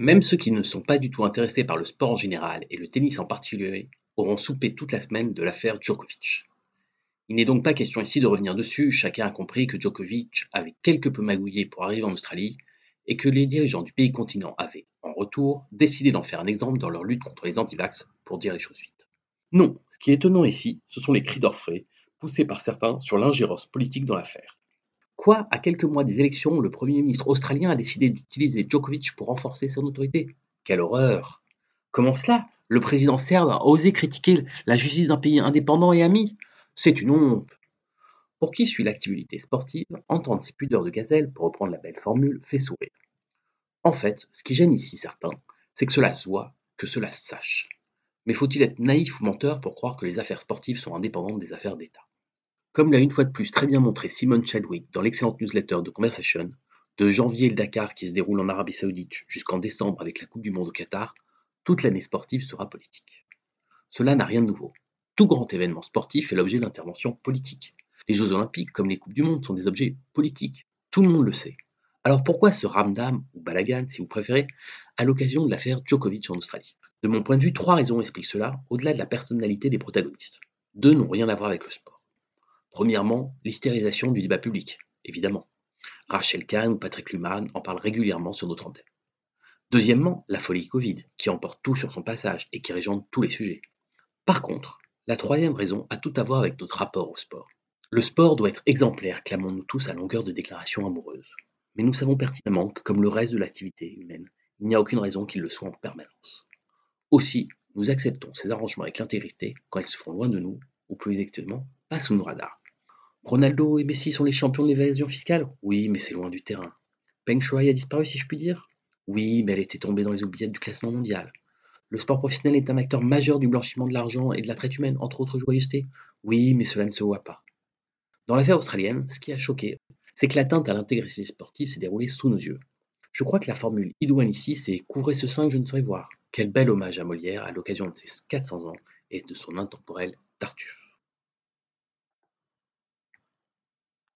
Même ceux qui ne sont pas du tout intéressés par le sport en général et le tennis en particulier auront soupé toute la semaine de l'affaire Djokovic. Il n'est donc pas question ici de revenir dessus, chacun a compris que Djokovic avait quelque peu magouillé pour arriver en Australie et que les dirigeants du pays continent avaient, en retour, décidé d'en faire un exemple dans leur lutte contre les antivax, pour dire les choses vite. Non, ce qui est étonnant ici, ce sont les cris d'orfraie poussés par certains sur l'ingérence politique dans l'affaire. Quoi, à quelques mois des élections, le Premier ministre australien a décidé d'utiliser Djokovic pour renforcer son autorité? Quelle horreur! Comment cela? Le président serbe a osé critiquer la justice d'un pays indépendant et ami? C'est une honte! Pour qui suit l'activité sportive, entendre ces pudeurs de gazelle, pour reprendre la belle formule, fait sourire. En fait, ce qui gêne ici certains, c'est que cela se voit, que cela sache. Mais faut-il être naïf ou menteur pour croire que les affaires sportives sont indépendantes des affaires d'État? Comme l'a une fois de plus très bien montré Simon Chadwick dans l'excellente newsletter de Conversation, de janvier le Dakar qui se déroule en Arabie Saoudite jusqu'en décembre avec la Coupe du Monde au Qatar, toute l'année sportive sera politique. Cela n'a rien de nouveau. Tout grand événement sportif est l'objet d'interventions politiques. Les Jeux Olympiques, comme les Coupes du Monde, sont des objets politiques. Tout le monde le sait. Alors pourquoi ce ramdam, ou balagan si vous préférez, à l'occasion de l'affaire Djokovic en Australie? De mon point de vue, trois raisons expliquent cela, au-delà de la personnalité des protagonistes. Deux n'ont rien à voir avec le sport. Premièrement, l'hystérisation du débat public, évidemment. Rachel Kahn ou Patrick Luhmann en parlent régulièrement sur notre antenne. Deuxièmement, la folie Covid, qui emporte tout sur son passage et qui régente tous les sujets. Par contre, la troisième raison a tout à voir avec notre rapport au sport. Le sport doit être exemplaire, clamons-nous tous à longueur de déclarations amoureuses. Mais nous savons pertinemment que, comme le reste de l'activité humaine, il n'y a aucune raison qu'il le soit en permanence. Aussi, nous acceptons ces arrangements avec l'intégrité quand ils se font loin de nous, ou plus exactement, pas sous nos radars. Ronaldo et Messi sont les champions de l'évasion fiscale? Oui, mais c'est loin du terrain. Peng Shuai a disparu, si je puis dire? Oui, mais elle était tombée dans les oubliettes du classement mondial. Le sport professionnel est un acteur majeur du blanchiment de l'argent et de la traite humaine, entre autres joyeusetés Oui, mais cela ne se voit pas. Dans l'affaire australienne, ce qui a choqué, c'est que l'atteinte à l'intégrité sportive s'est déroulée sous nos yeux. Je crois que la formule idoine ici, c'est Couvrez ce sein que je ne saurais voir. Quel bel hommage à Molière à l'occasion de ses 400 ans et de son intemporel Tartuffe.